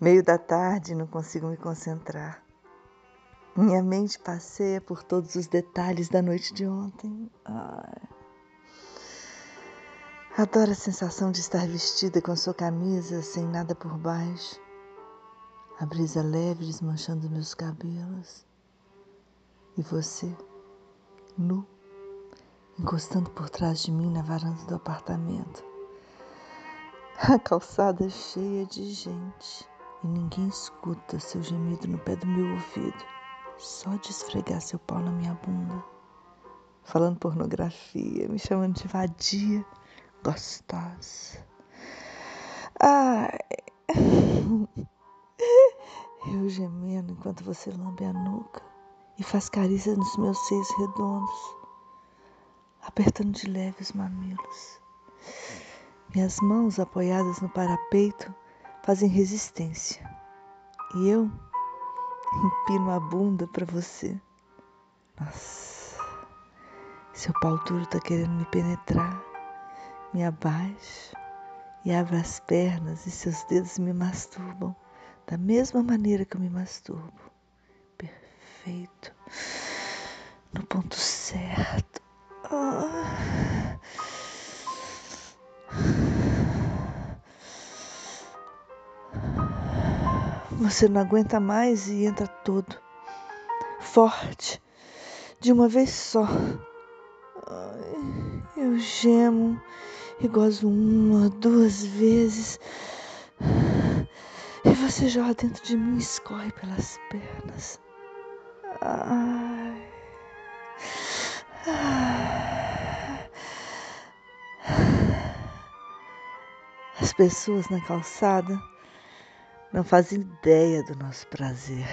Meio da tarde, não consigo me concentrar. Minha mente passeia por todos os detalhes da noite de ontem. Ai. Adoro a sensação de estar vestida com sua camisa sem nada por baixo. A brisa leve desmanchando meus cabelos. E você, nu, encostando por trás de mim na varanda do apartamento. A calçada cheia de gente e ninguém escuta seu gemido no pé do meu ouvido, só de esfregar seu pau na minha bunda. Falando pornografia, me chamando de vadia, gostosa. Ai. Eu gemendo enquanto você lambe a nuca e faz carícias nos meus seios redondos, apertando de leve os mamilos. Minhas mãos apoiadas no parapeito fazem resistência. E eu empino a bunda para você. Nossa, seu pau duro tá querendo me penetrar. Me abaixo e abro as pernas e seus dedos me masturbam da mesma maneira que eu me masturbo. Perfeito. No ponto certo. Ah. Você não aguenta mais e entra todo, forte, de uma vez só. Eu gemo e gozo uma, duas vezes. E você joga dentro de mim escorre pelas pernas. Ai. As pessoas na calçada não fazem ideia do nosso prazer.